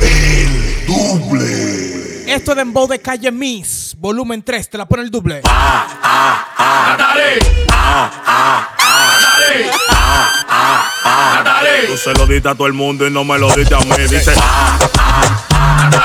El doble. Esto es Dembow de Calle Miss, volumen 3, te la pone el doble. Tú se lo diste a todo el mundo y no me lo diste a mí. Dice. Fuma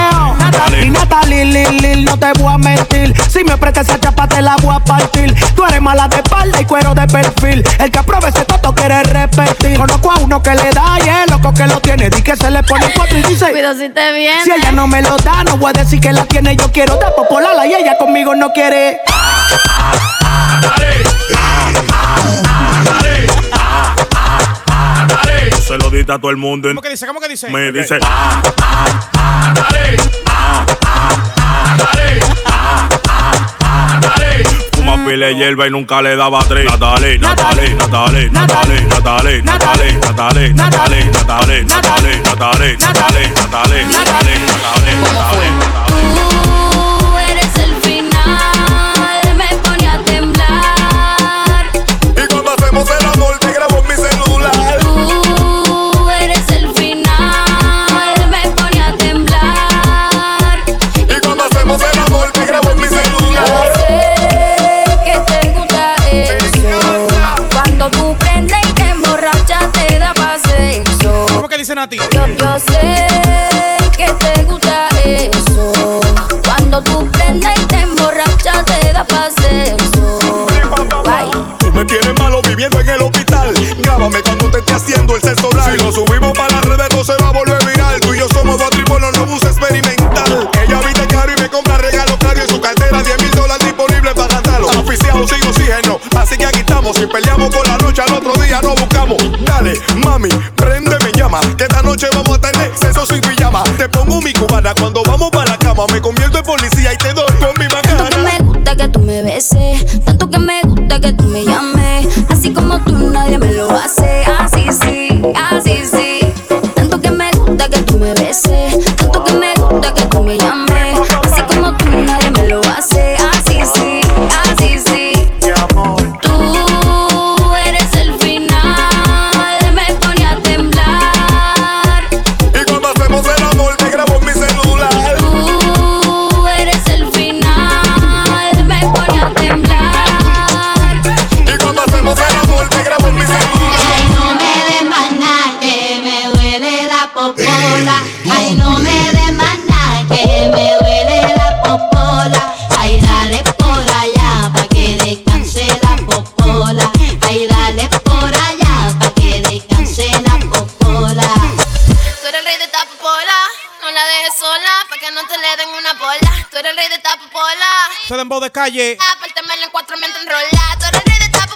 Natalie, Lil, Lil, no te voy a mentir. Si me prestas esa chapa, te la voy a partir. Tú eres mala de espalda y cuero de perfil. El que apruebe ese toto quiere repetir. Conozco a uno que le da y el loco que lo tiene. Di que se le pone cuatro y dice. Cuidado si te viene. Si ella no me lo da, no voy a decir que la tiene. Yo quiero dar popolala y ella conmigo no quiere. Se lo diste a todo el mundo ¿Cómo que dice? ¿Cómo que dice? me dice. Pile hierba y nunca le daba tres. Natalie, Natalie, Natalie, Natalie, Natalie, Natalie, Natalie, Natalie, Natalie, Natalie, Natalie, Natalie, Natalie, Natalie, Natalie. Tú ¿Cómo que dice Nati? Yo, yo sé que te gusta eso. Cuando tú prendes y te emborrachas, te da pa' sexo. Bye. Tú me tienes malo viviendo en el hospital. Grábame cuando te esté haciendo el sexo oral. Si lo subimos para las redes, no se va a volver viral. Tú y yo somos dos tripolos, no bus experimental. Ella viste caro y me compra regalos caros en su cartera. 10 mil dólares disponibles para gastarlo. Oficiado sin oxígeno, así que aquí estamos. Si peleamos por la noche, al otro día nos buscamos. Dale, mami, prende, me llama. Que esta noche vamos a tener sexo sin pijama. Te pongo mi cubana cuando vamos para la cama. Me convierto en policía y te doy con mi Tanto que me gusta que tú me beses, tanto que me gusta que tú me llames. Así como tú nadie me lo hace, así sí, sola, pa' que no te le den una bola. Tú eres el rey de esta popola, Esto es Dembow de Calle. apártamela en cuatro mientras enrola. Tú eres el rey de esta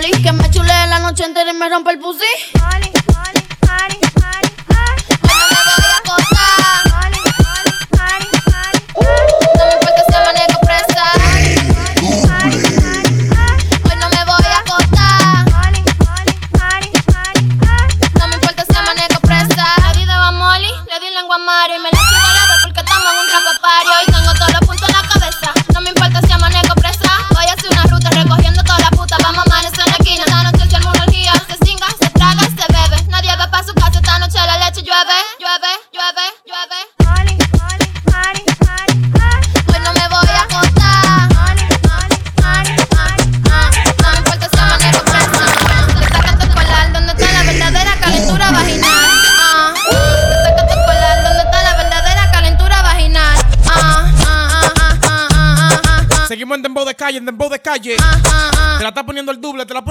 Que me chule la noche entera y me rompe el pussy. calle, en dembow de calle. Ah, ah, ah. Te la está poniendo el doble, te la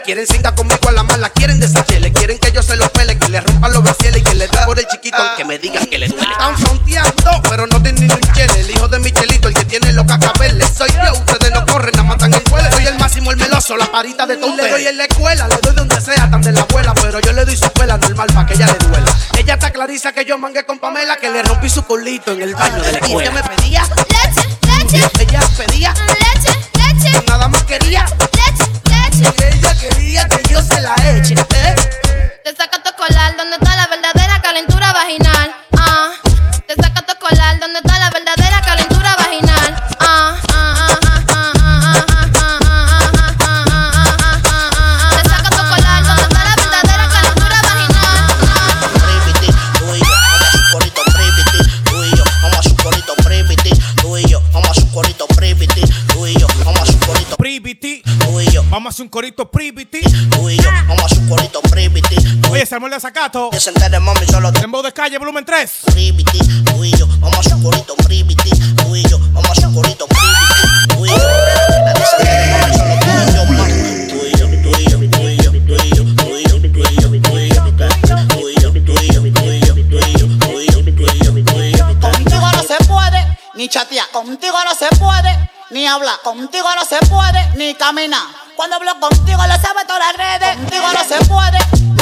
quieren cinta conmigo a la mala, quieren desachele, quieren que yo se los pele, que le rompa los bracieles y que le da por el chiquito, aunque me digan que le duele. Están fronteando, pero no tienen ni un chele, el hijo de Michelito, el que tiene los cacabeles, soy yo, ustedes no corren, nada matan el vuelo, soy el máximo, el meloso, la parita de todo. Le doy en la escuela, le doy donde sea, tan de la abuela, pero yo le doy su escuela normal para que ella le duela. Ella está clariza que yo mangué con Pamela, que le rompí su culito en el baño de la. Ella me pedía, leche, leche. Ella pedía, 13, amor de azacato. En voz de calle, volumen 3. vamos a corito, vamos a corito, ni chatear contigo no se puede, ni hablar contigo no se puede, ni caminar. Cuando hablo contigo lo sabe todas las redes, contigo no se puede,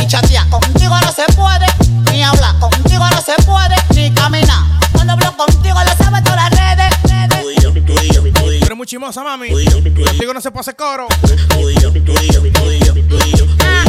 chatear. Contigo no se puede ni hablar. Contigo no se puede ni caminar. Cuando hablo contigo lo sabe todas las redes. redes. Eres muy chimosa, mami. Contigo no se puede hacer coro. Ah.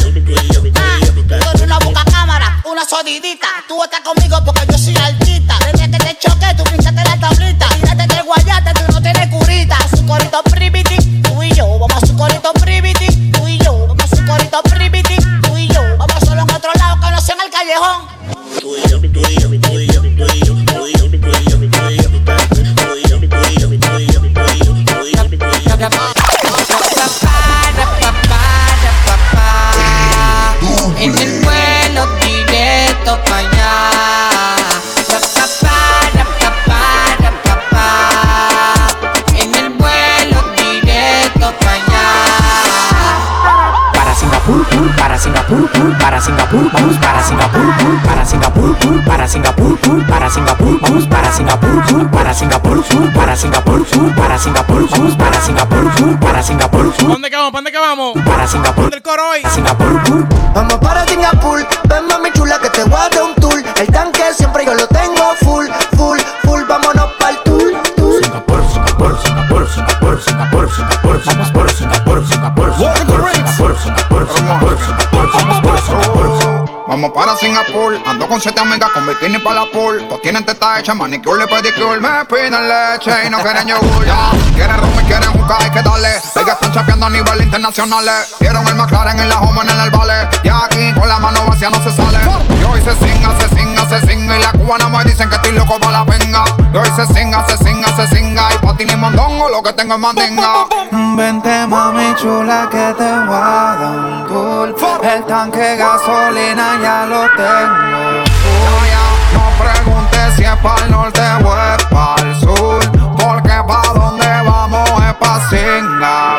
Para Singapur, para Singapur, para Singapur, para Singapur, para Singapur, ¿Dónde que vamos? ¿Dónde que vamos? para Singapur, ¿Dónde el coro hoy? Singapur, Vamos para Singapur, Vamos para Singapur, ando con siete amigas con bikini para la pool. Todos tienen teta hecha, manicure y pedicure. Me piden leche y no quieren yogur. Ya, quieren rum y quieren jugar, hay que darle. Ellas están chapeando a nivel internacional. Quieren el McLaren en la home en el vale. Y aquí con la mano vacía no se sale. Y hoy se singa, se singa, se singa. Y la cubana me dicen que estoy loco para la venga. Y hoy se singa, se singa, se singa. Y pa' ti ni mondongo, lo que tengo es mandinga. Vente mami chula que te voy a dar un tour El tanque gasolina ya lo tengo No preguntes si es para el norte o es para el sur. Porque pa' donde vamos es pa' Singapur.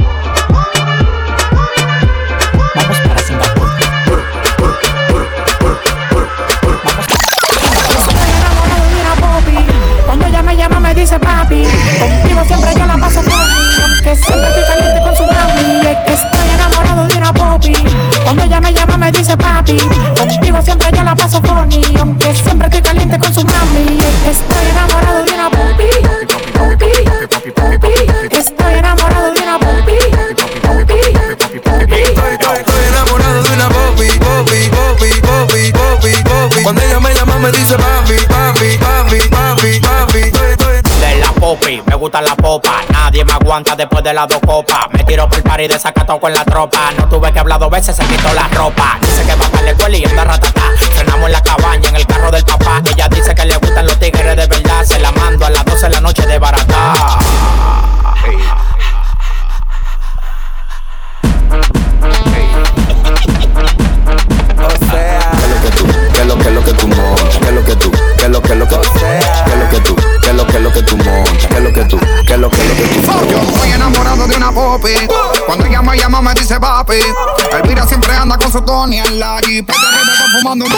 Siempre estoy caliente con su mami Es que estoy enamorado de una popi Cuando ella me llama me dice papi Contigo siempre yo la paso por Aunque siempre estoy caliente con su mami Es que estoy enamorado de una popi Popi, popi Estoy enamorado de una popi Popi, popi Estoy, enamorado de una Bobby, Bobby, Bobby, Bobby, Bobby, Bobby Cuando ella me llama me dice papi, papi, papi, papi, papi de la popi, me gusta la popa. Me aguanta después de las dos copas. Me tiro por el party de sacato con la tropa. No tuve que hablar dos veces, se quitó la ropa. Dice que va para la escuela y anda ratata. Frenamos en la cabaña, en el carro del papá. Ella dice que le gustan los tigres de verdad. Se la mando a las 12 de la noche de barata. Lo que es lo que tú montas? ¿Qué es lo que tú? ¿Qué es lo que es lo que tú Yo estoy enamorado de una popi. Cuando ella me llama me dice papi. Elvira siempre anda con su Tony en la jeep. Este ritmo está fumando un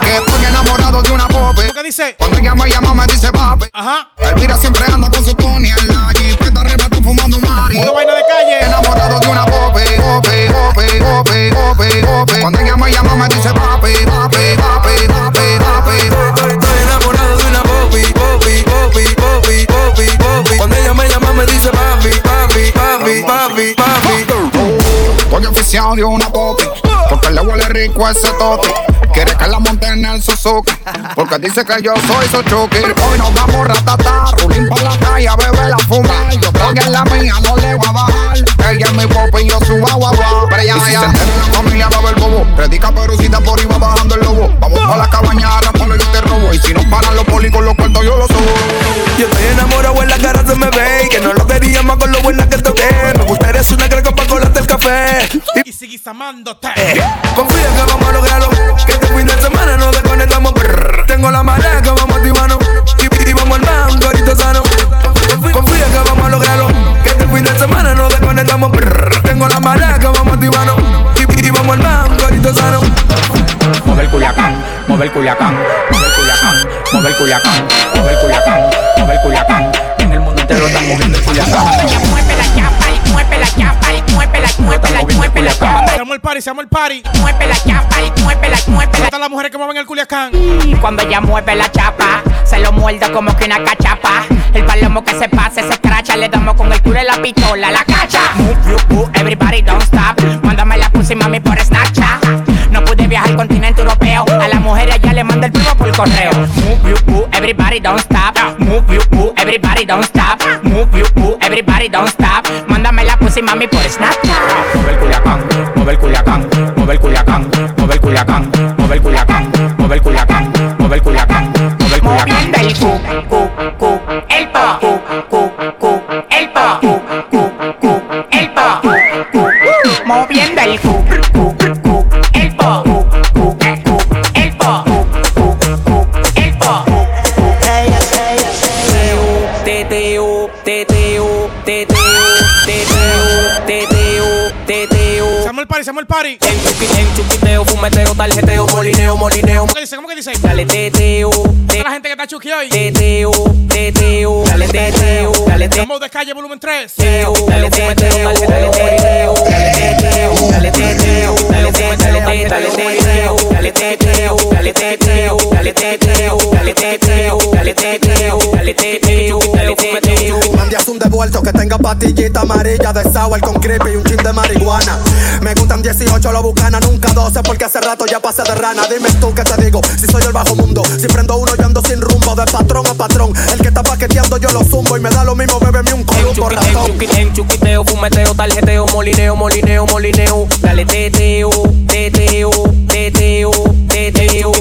Que estoy enamorado de una popi. ¿Qué dice? Cuando ella me llama me dice papi. Ajá. Elvira siempre anda con su Tony en la jeep. Este ritmo está fumando un mari. Una vaina de calle. Enamorado de una popi. Popi, popi, popi, popi, popi. Cuando ella me llama me dice papi, Oficial de una popi. Porque le huele rico ese toque. Quiere que la monte en el Suzuki. Porque dice que yo soy su chuki. Hoy nos vamos ratata. Rulín por la calle a beber la fumar. Yo estoy en la mía, no le voy a bajar. Ella es mi popi y yo su agua, agua. Pero ya, y si se entera la familia va a ver bobo. Predica perucita por iba bajando el lobo. Vamos pa' la cabaña a raparlo yo te robo. Y si nos paran los polis con los cuartos yo los subo. Yo estoy enamorado en la cara se me ve Que no lo quería más con lo buena que toqué Me gustaría ser una greca para colarte el café Y sigues amándote. Eh, Confía que vamos a lograrlo Que este fin de semana nos desconectamos brr. Tengo la marea que vamos a activarnos y, y vamos al banco ahorita sano Confía que vamos a lograrlo Que este fin de semana nos desconectamos brr. Tengo la marea que vamos a activarnos y, y vamos al ahorita sano Mueve el culiacán, mueve el culiacán, mueve el culiacán, mueve el culiacán, mueve el culiacán, mueve el culiacán. En el mundo entero están moviendo el culiacán. Mueve la chapa y mueve la chapa y mueve la, mueve la, mueve la chapa. Se armó el party, se armó el party. Mueve la chapa y mueve la, mueve la. Están las mujeres que mueven el culiacán. Y cuando ella mueve la chapa, se lo muerde como que una cachapa. El palomo que se pase, se escracha, le damos con el culo y la pistola, la cacha. Move, you, move, everybody don't stop. Mándame la pussy, mami, por Snapchat. No pude viajar al continente europeo perreo. A las mujeres allá le manda el primo por correo. Move you, boo, everybody don't stop. Move you, boo, everybody don't stop. Move you, boo, everybody don't stop. Mándame la pussy mami por Snapchat. Move el culacán, move el culiacán, move el culacán, move el culiacán, move el culacán, move el culacán, move el culacán, move el culacán. Moviendo el cu, el party. En chuqui, en chuquiteo, fumeteo, tarjeteo, molineo, molineo. ¿Cómo que dice? ¿Cómo que dice? Dale teteo, te- La gente que está chuki hoy. teteo, teteo, dale teteo, dale teteo. Estamos de calle volumen 3. Dale teteo, dale teteo, dale teteo, dale teteo, dale teteo, dale teteo, dale teteo, dale teteo, dale teteo, dale teteo, dale teteo, dale teteo, Que tenga patillita amarilla de sour con creepy y un chin de marihuana. Me gustan 18 lo bucana, nunca 12 porque hace rato ya pasé de rana. Dime tú qué te digo, si soy el bajo mundo. Si prendo uno yo ando sin rumbo, de patrón a patrón. El que está paqueteando yo lo zumbo y me da lo mismo, bébeme un columbo ratón. en chuquiteo, fumeteo, tarjeteo, molineo, molineo, molineo. Dale teteo, teteo, teteo, teteo.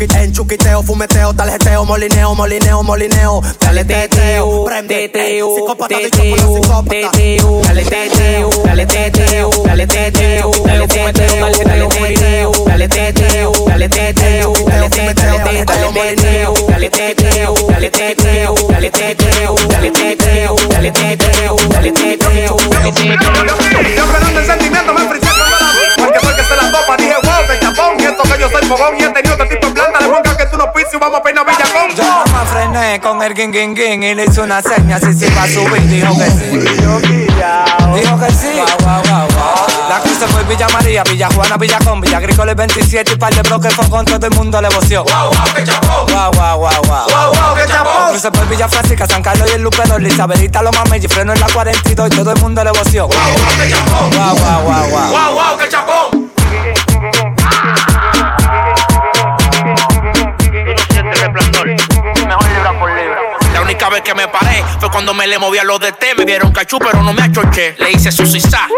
Chuquiteo, fumeteo, tarjeteo, molineo, molineo, molineo. Dale teteo, prende, teteo, psicópata dicho por teteo, dale teteo, dale teteo, dale teteo, dale teteo, dale teteo, dale teteo, dale teteo, dale teteo, dale teteo, dale teteo, dale teteo, dale teteo, dale teteo, dale teteo, dale teteo, dale teteo. Yo perdón el sentimiento me enfrié cuando la vi Porque fue que se la topa, dije wow, de que yo soy fogón y he tenido este tipo de planta Le busca que tú no pises y vamos a peinar Villacón Yo no me frené con el ging ging ging y le hice una seña si se iba a subir, dijo que sí. Dijo que sí. Guau, guau, guau, guau. La cruz se fue Villa María, Villa Juana, Villa Con, Villa Agrícola el 27 y par de bloques fue con todo el mundo le voció. Guau, guau, que chapón. Guau, guau, guau, guau. Guau, guau, que chapón. Cruz se fue Villa Francisca, San Carlos y el Lupedo, Isabelita, Loma Mella y freno en la 42 y todo el mundo le voció. Guau, guau, que chapón. Guau, guau, guau, guau. Wow, wow, que chapón que me paré fue cuando me le moví a los de té. Me dieron cachú, pero no me achoché. Le hice su sisá.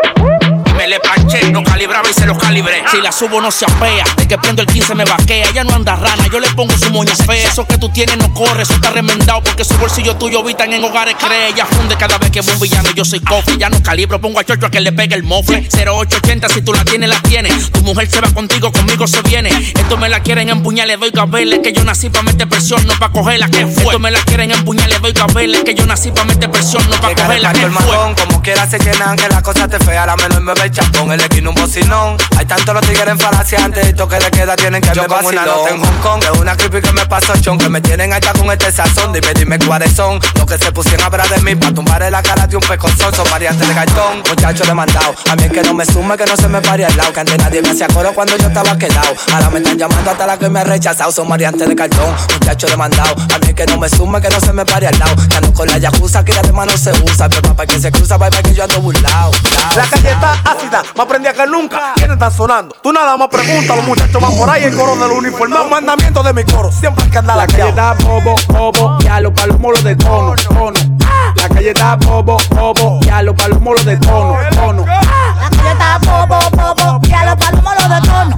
Planché, no calibraba y se los calibré. Si la subo no se apea, de que prendo el 15 me vaquea. Ella no anda rana, yo le pongo su moña fea. Eso que tú tienes no corre, eso está remendado. Porque su bolsillo tuyo habitan en hogares cree. Ella funde cada vez que ve un villano. Yo soy cofre, ya no calibro, pongo a chocho a que le pegue el mofle. 0880, si tú la tienes, la tienes. Tu mujer se va contigo, conmigo se viene. Esto me la quieren empuñar, le doy cabele. Que yo nací pa' meter presión, no pa' cogerla. que fue? Esto me la quieren empuñar, le doy cabele. Que yo nací pa' meter presión, no pa' Llegar cogerla. que fue? como quiera se llenan, que la cosa te fea, la menor me ve el chapón, el esquina un bocinón. Hay tantos los tigres en falaciantes, y que le queda tienen que Yo me con una nota en Hong Kong, de una creepy que me pasó chon, que me tienen allá con este sazón, dime, dime cuáles son, los que se pusieron a hablar de mí, pa' tumbarle la cara de un pecozón, son variantes de cartón, muchacho demandado, a mí es que no me sume, que no se me pare al lado, que antes nadie me hacía coro cuando yo estaba quedado, ahora me están llamando hasta la que me ha rechazado, son variantes de cartón, muchacho demandado, a mí es que no me sume, que no se me pare al lado, ya no con la yakuza, que ya de mano se usa, pero papá que se cruza, bye bye que yo ando burlao. La calle está ácida, más prendida que nunca. ¿Quiénes están sonando? Tú nada más pregunta, los muchachos van por ahí, el coro del uniforme. Un mandamiento de mi coro, siempre hay que andar La calle está bobo, bobo, y a los palomos de tono, tono. La calle está bobo, bobo, y a los palomos de tono, tono. La calle está bobo, bobo, y a los palomos los de tono.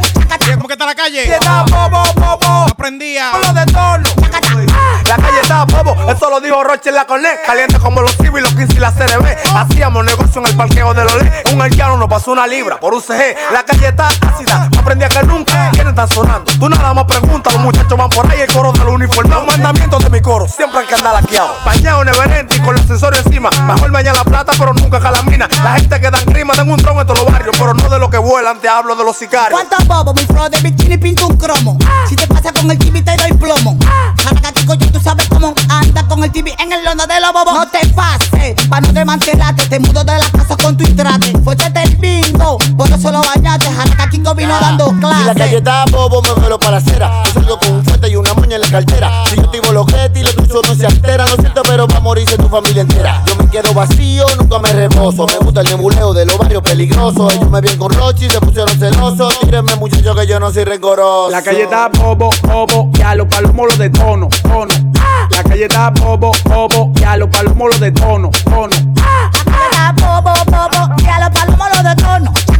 ¿Cómo que está la calle? calle está bobo, bobo. Aprendía. Lo de tono. La calle está bobo, eso lo dijo Roche en la Cornet. Caliente como los Civi, los 15 y la CRB. Hacíamos negocio en el parqueo de Lolé. Un haitiano nos pasó una libra por UCG. La calle está ácida, más prendida que nunca. ¿Quiénes están sonando? Tú nada más preguntas, los muchachos van por ahí, el coro del uniforme. Un mandamiento de mi coro, siempre hay que andar laqueado. Bañado neverente y con el ascensor encima. Mejor la plata, pero nunca calamina. La gente que dan rima, tengo un tron en todos los barrios, pero no de lo que vuelan, te hablo de los sicarios. ¿Cuántos bobos? Mi flow de bikini pinto un cromo. Si te pasa con el TV te doy plomo. Jaracatico, yo tú sabes cómo anda con el TV en el lono de los bobos. No te pases, pa' no desmantelarte. Te mudo de la casa con tu intrate. Fuerte del bingo, por eso lo bañaste. Jaracatico vino dando Si la calle clases. está bobo, me vuelo para la acera. Yo salgo con un fuerte y una moña en la cartera. Si yo te los y los tuyos no se altera. No siento, pero va a morirse tu familia entera. Yo me quedo vacío, nunca me reposo. Me gusta el nebuleo de los barrios peligrosos. Ellos me ven con Rochi, se pusieron celosos. Tírenme, muchachos, que yo no soy rencoroso. La calle está bobo, bobo, y a los palomos de tono, tono. La calle está bobo, bobo, y a los palomos de tono, tono. La calle está bobo, bobo, y a los palomos los de tono.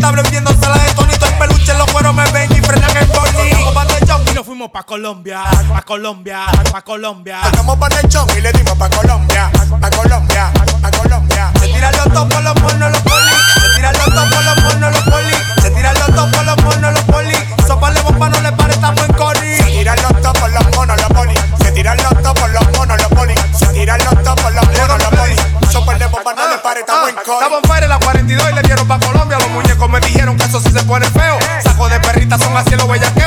tablet viendo sala de tonito. El peluche, los cueros me ven y frenan el boli. Y nos fuimos pa' Colombia, pa' Colombia, pa' Colombia. Hagamos pa' Nechón y le dimos pa' Colombia, pa' Colombia, pa' Colombia. Se tiran los topos, los monos los poli. Se tiran los topos, los pornos, los poli. Se tiran los topos, los pornos, los poli. Sopa le bomba, no le pare, estamos en Cori. Se tiran los topos, los monos, los poli. Se tiran los topos, los monos, los poli. Se tiran los topos. Bomba, no le pare, estamos en cori. Estaba en fire la 42 y le dieron pa' Colombia. Los muñecos me dijeron que eso sí se pone feo. Saco de perritas son así los bellaqueo.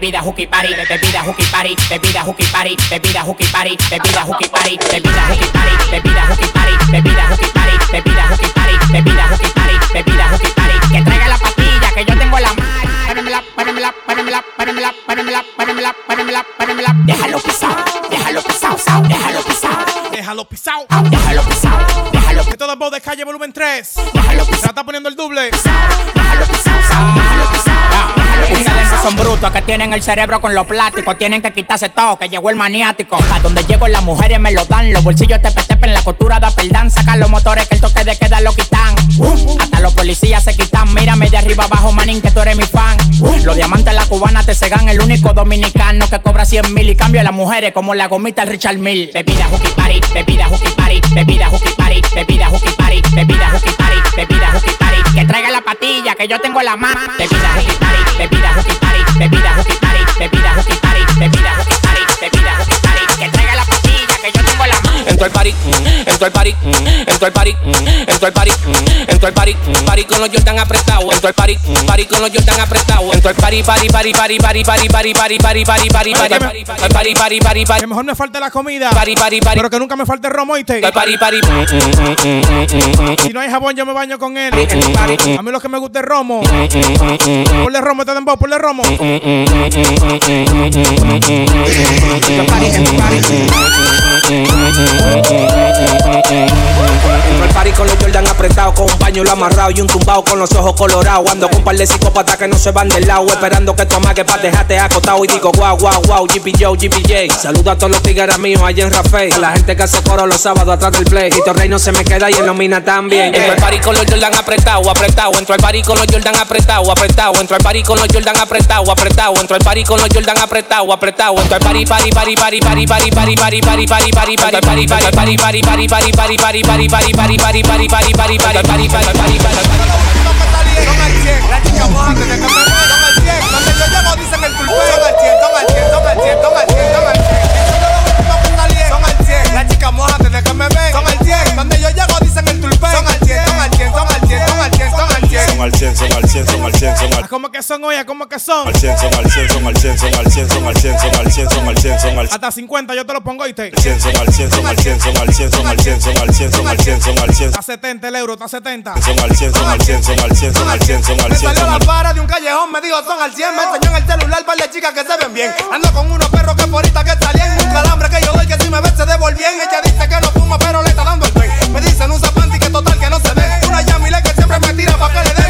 Bebida hooky party, bebida hooky party, bebida hooky party, bebida hooky party, bebida hooky party, bebida hooky party, bebida hooky party, bebida hooky party, bebida hooky party, bebida hooky party, bebida hooky party, que traiga la pastilla que yo tengo la mano. Párenmela, párenmela, párenmela, párenmela, párenmela, párenmela, párenmela, párenmela. Déjalo pisado, déjalo pisado, déjalo pisado. Déjalo pisado. Déjalo pisado, déjalo Que todo voz de calle volumen 3. Déjalo Se la está poniendo el doble. Ustedes brutos que tienen el cerebro con los plásticos. Tienen que quitarse todo, que llegó el maniático. A donde llego las mujeres me lo dan. Los bolsillos te tepe en la costura da perdán. Sacan los motores que el toque de queda lo quitan. Hasta los policías se quitan. Mírame de arriba abajo, manín, que tú eres mi fan. Los diamantes la cubana te cegan. El único dominicano que cobra 100 mil y cambia a las mujeres como la gomita el Richard Mill. Bebida hooky party, bebida hooky party, bebida hooky party, bebida hooky party, bebida hooky party, bebida hooky party. Que traiga la patilla que yo tengo la mano. Bebida hooky party, bebida hooky party, bebida hooky party, bebida hooky party, bebida hooky Entró el party, mm, entró el party, mm, entró el party, mm, entró el party, mm, entró el party, mm, party con los Jordan apretados, entró el party, mm, party con los Jordan apretados, entró el party, party, party, party, party, party, party, party, party, party, party, party, party, party, party, party, party, Que mejor me falte la comida. party, party, party, Pero que nunca me falte el romo, ¿oíste? party, party, mm, mm, mm, mm, mm, mm, Si no hay jabón, yo me baño con él. mm, A mí lo que me gusta es romo. mm, mm, mm, Ponle romo, te dembow, ponle romo. Entró el party con los Jordan apretados, con un pañuelo amarrado y un tumbao con los ojos colorados. Ando con un par de psicópatas que no se van del lado, esperando que tu amague pa' dejarte acotado. Y digo, guau, guau, guau, GP Joe, GPJ. Saludo a todos los tigres míos allá en Rafael. A la gente que hace coro los sábados atrás del play. Y Torrey no se me queda y en Nomina también. Entró el party con los Jordan apretados, apretado. Entró el party con los Jordan apretados, apretado. Entró el party con los Jordan apretados, apretado. Entró el party con los Jordan apretados, apretado. Entró el party, party, party, party, party, party, party, party, party, party, party, party, party, party, party, party, party, party, party, party, party, party, party, party, party, party, party, party, party, party, Son al 100, son al 100, al 100, al 100, 100. 100, 100, 100, ¿Cómo que son, oye? ¿Cómo que son? al son al son al cien, son al cien, son al cien, son al cien, son al cien, son al Hasta 50 yo te lo pongo y te. cien, son al cien, son al son al son al cien, son al cien, son al cien, son al cien, Está 70 el euro, está 70. son al cien, son al cien, son al cien, son al cien, son al Me cien, salió son la al para de un callejón, me dijo son al 100. Me enseñó en el celular par de chicas que se ven bien. Ando con unos perros que por ahorita que salían. Un calambre que yo doy que si me ven se devolvían. Ella dice que no fuma, pero le está dando el tren. Me dicen usa panty que total que no se ve. Una Yamile que siempre me tira pa' que le den.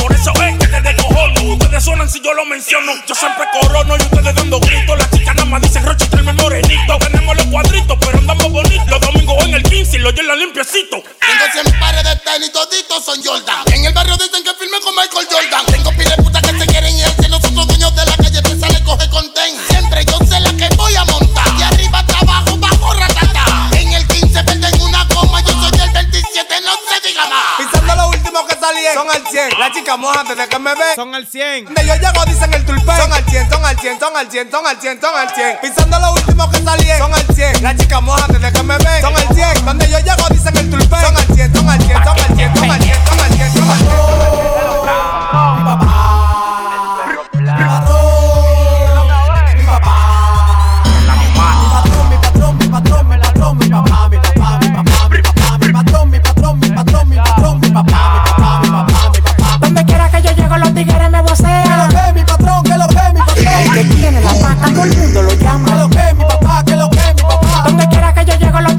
por eso es que te descojono. Ustedes suenan si yo lo menciono. Yo siempre corono y ustedes dando gritos. Las chicas nada más dicen Roche, tráeme morenito. Tenemos los cuadritos, pero andamos bonitos. Los domingos en el 15 y los la limpiecito. Tengo 100 pares de tenis, toditos son Jordan. En el barrio dicen que firme con Michael Jordan. Tengo pile 100. La chica moja desde que me ve. Son al 100. Donde yo llego dicen el tulpen. Son al 100, son al 100, son al 100, son al 100, son al 100. Pisando lo último que salí son al 100. La chica moja desde que me ven. Son al 100. Donde yo llego dicen el 100, son al 100, son al 100,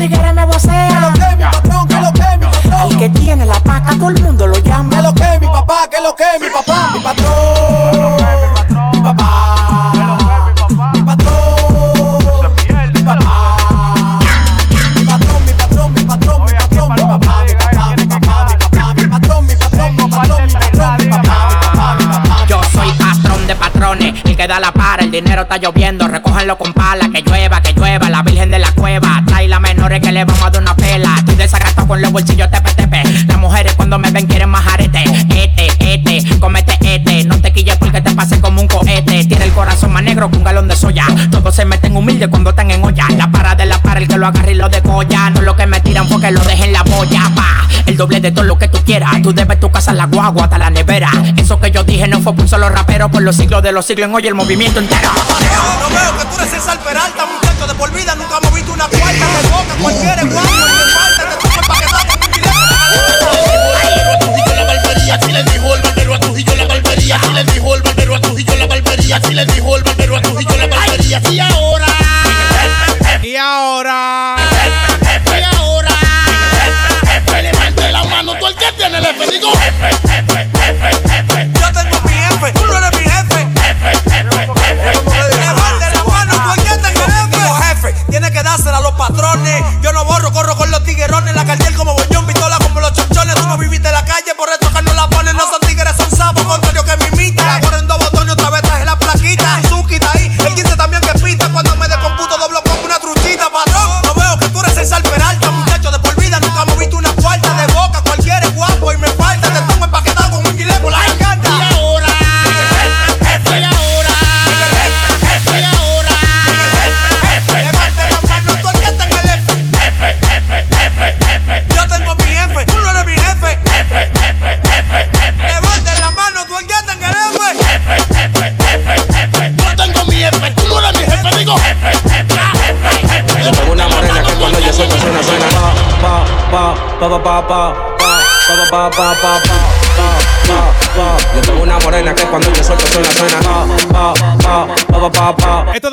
tigres me vocean. Que lo que mi patrón, que lo que mi patrón. Al que tiene la paca, todo el mundo lo llama. Que lo que mi papá, que lo que mi papá. Mi patrón, mi papá. Mi patrón, mi papá. Que da la para, el dinero está lloviendo. Recójanlo con pala, que llueva, que llueva. La menores que le vamos a dar una pela, estoy desagastado con los bolsillos tepe, las mujeres cuando me ven quieren más arete, este, este, comete este, no te quilles porque te pase como un cohete, tiene el corazón más negro que un galón de soya, todos se meten humildes cuando están en olla, la para de la para, el que lo agarre y lo decolla, no lo que me tiran porque lo dejen la boya, pa, el doble de todo lo que tú quieras, tú debes tu casa, la guagua, hasta la nevera, eso que yo dije no fue por un solo rapero, por los siglos de los siglos en hoy el movimiento entero. No veo que tú eres César มันเยอะเลยวะ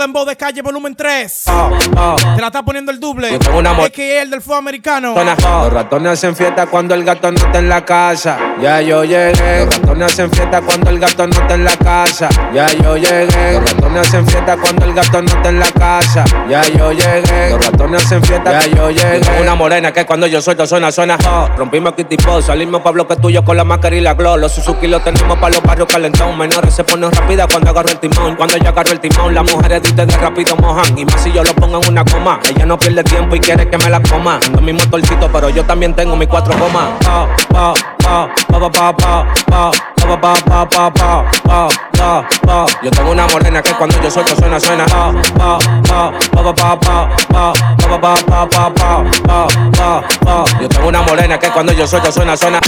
Dembow de Calle, volumen 3 poniendo el doble. Es que el del fuego americano. Los ratones hacen fiesta cuando el gato no está en la casa. Ya yo llegué. Los ratones hacen fiesta cuando el gato no está en la casa. Ya yo llegué. Los ratones hacen fiesta cuando el gato no está en la casa. Ya yo llegué. Los ratones hacen fiesta. Ya yo llegué. Yo tengo una morena que cuando yo suelto suena, suena. Rompimos Kitty Post, salimos pa' bloque tuyo con la máscara y la glow. Los Suzuki los tenemos pa' los barrios calentón. Menores se ponen rápida cuando agarro el timón. Cuando yo agarro el timón, las mujeres de rápido mojan. Y más si yo lo pongo en una coma no pierde tiempo y quiere que me la coma. Lo mismo torcito, pero yo también tengo mis cuatro gomas. Pa, pa, pa, pa, pa, pa, pa, pa, pa, pa, pa, pa, pa, pa, pa. Yo tengo una morena que cuando yo suelto suena, suena. Pa, pa, pa, pa, pa, pa, pa, pa, pa, pa, pa, pa, pa, pa, pa. Yo tengo una morena que cuando yo suelto suena, suena.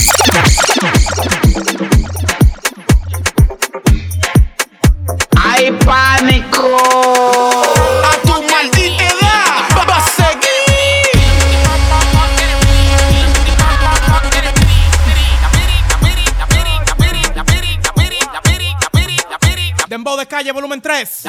Hay pánico. Dembow de calle, volumen 3.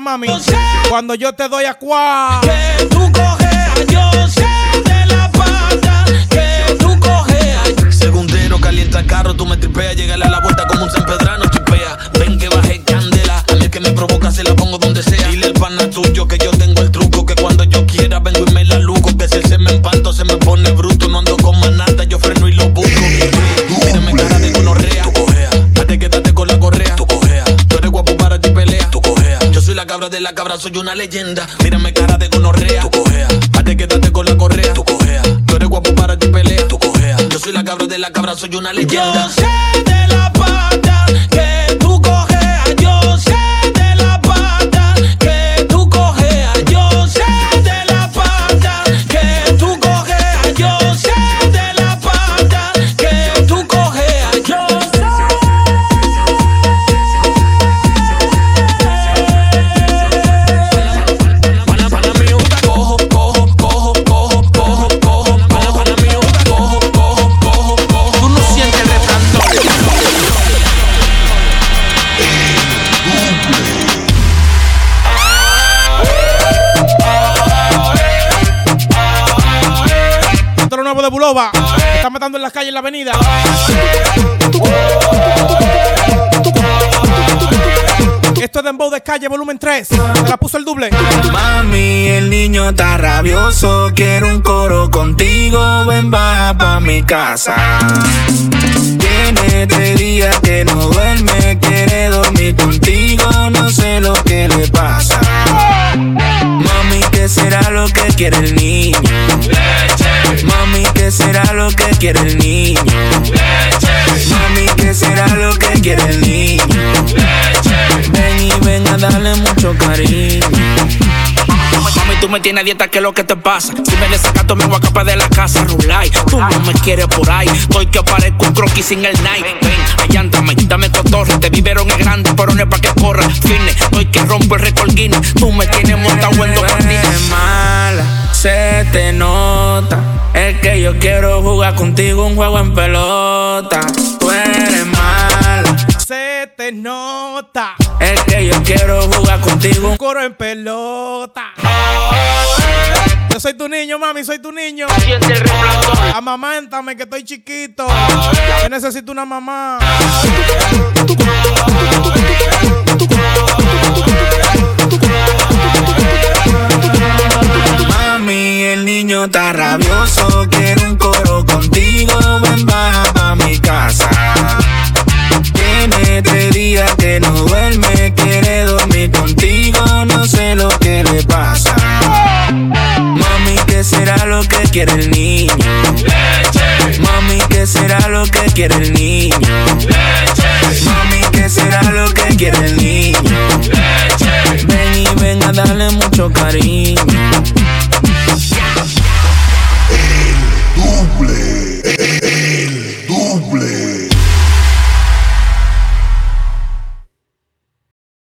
mami. Cuando yo te doy a cuá. la cabra, soy una leyenda. Mírame cara de gonorrea, tu cojea. Hazte quédate con la correa, tu cojea. Tú eres guapo para que pelea, tu cojea. Yo soy la cabra de la cabra, soy una leyenda. de Están matando en las calles, en la avenida. Esto es Dembow de Calle, volumen 3. La puso el doble. Mami, el niño está rabioso. Quiero un coro contigo. Ven, va pa' mi casa. Tiene tres días que no duerme. Quiere dormir contigo. No sé lo que le pasa. Mami, ¿qué será lo que quiere el niño? Leche Mami, ¿qué será lo que quiere el niño? Mami, ¿qué será lo que quiere el niño? Ven y ven a darle mucho cariño. Mami, tú me tienes dieta, ¿qué es lo que te pasa? Si me desacato, me voy a de la casa, Rulay. Tú no me quieres por ahí. Estoy que aparezco un croquis sin el night. Ven, allántame, dame cotorra. Te vivieron es grande, pero no es pa' que corra. Fitness, estoy que rompo el récord Tú me tienes montado en dos patines. mala se te nota. Es que yo quiero jugar contigo un juego en pelota. Tú eres mala, Se te nota. es que yo quiero jugar contigo Un coro en pelota. Yo soy tu niño, mami, soy tu niño. Amamántame que estoy chiquito. Yo necesito una mamá. Mami, el niño está rabioso, quiere un coro contigo, ven baja pa' mi casa. Tiene tres días que no duerme, quiere dormir contigo, no sé lo que le pasa. Mami, ¿qué será lo que quiere el niño? Mami, ¿qué será lo que quiere el niño? Mami, ¿qué será lo que quiere el niño? Ven y ven a darle mucho cariño. Shot.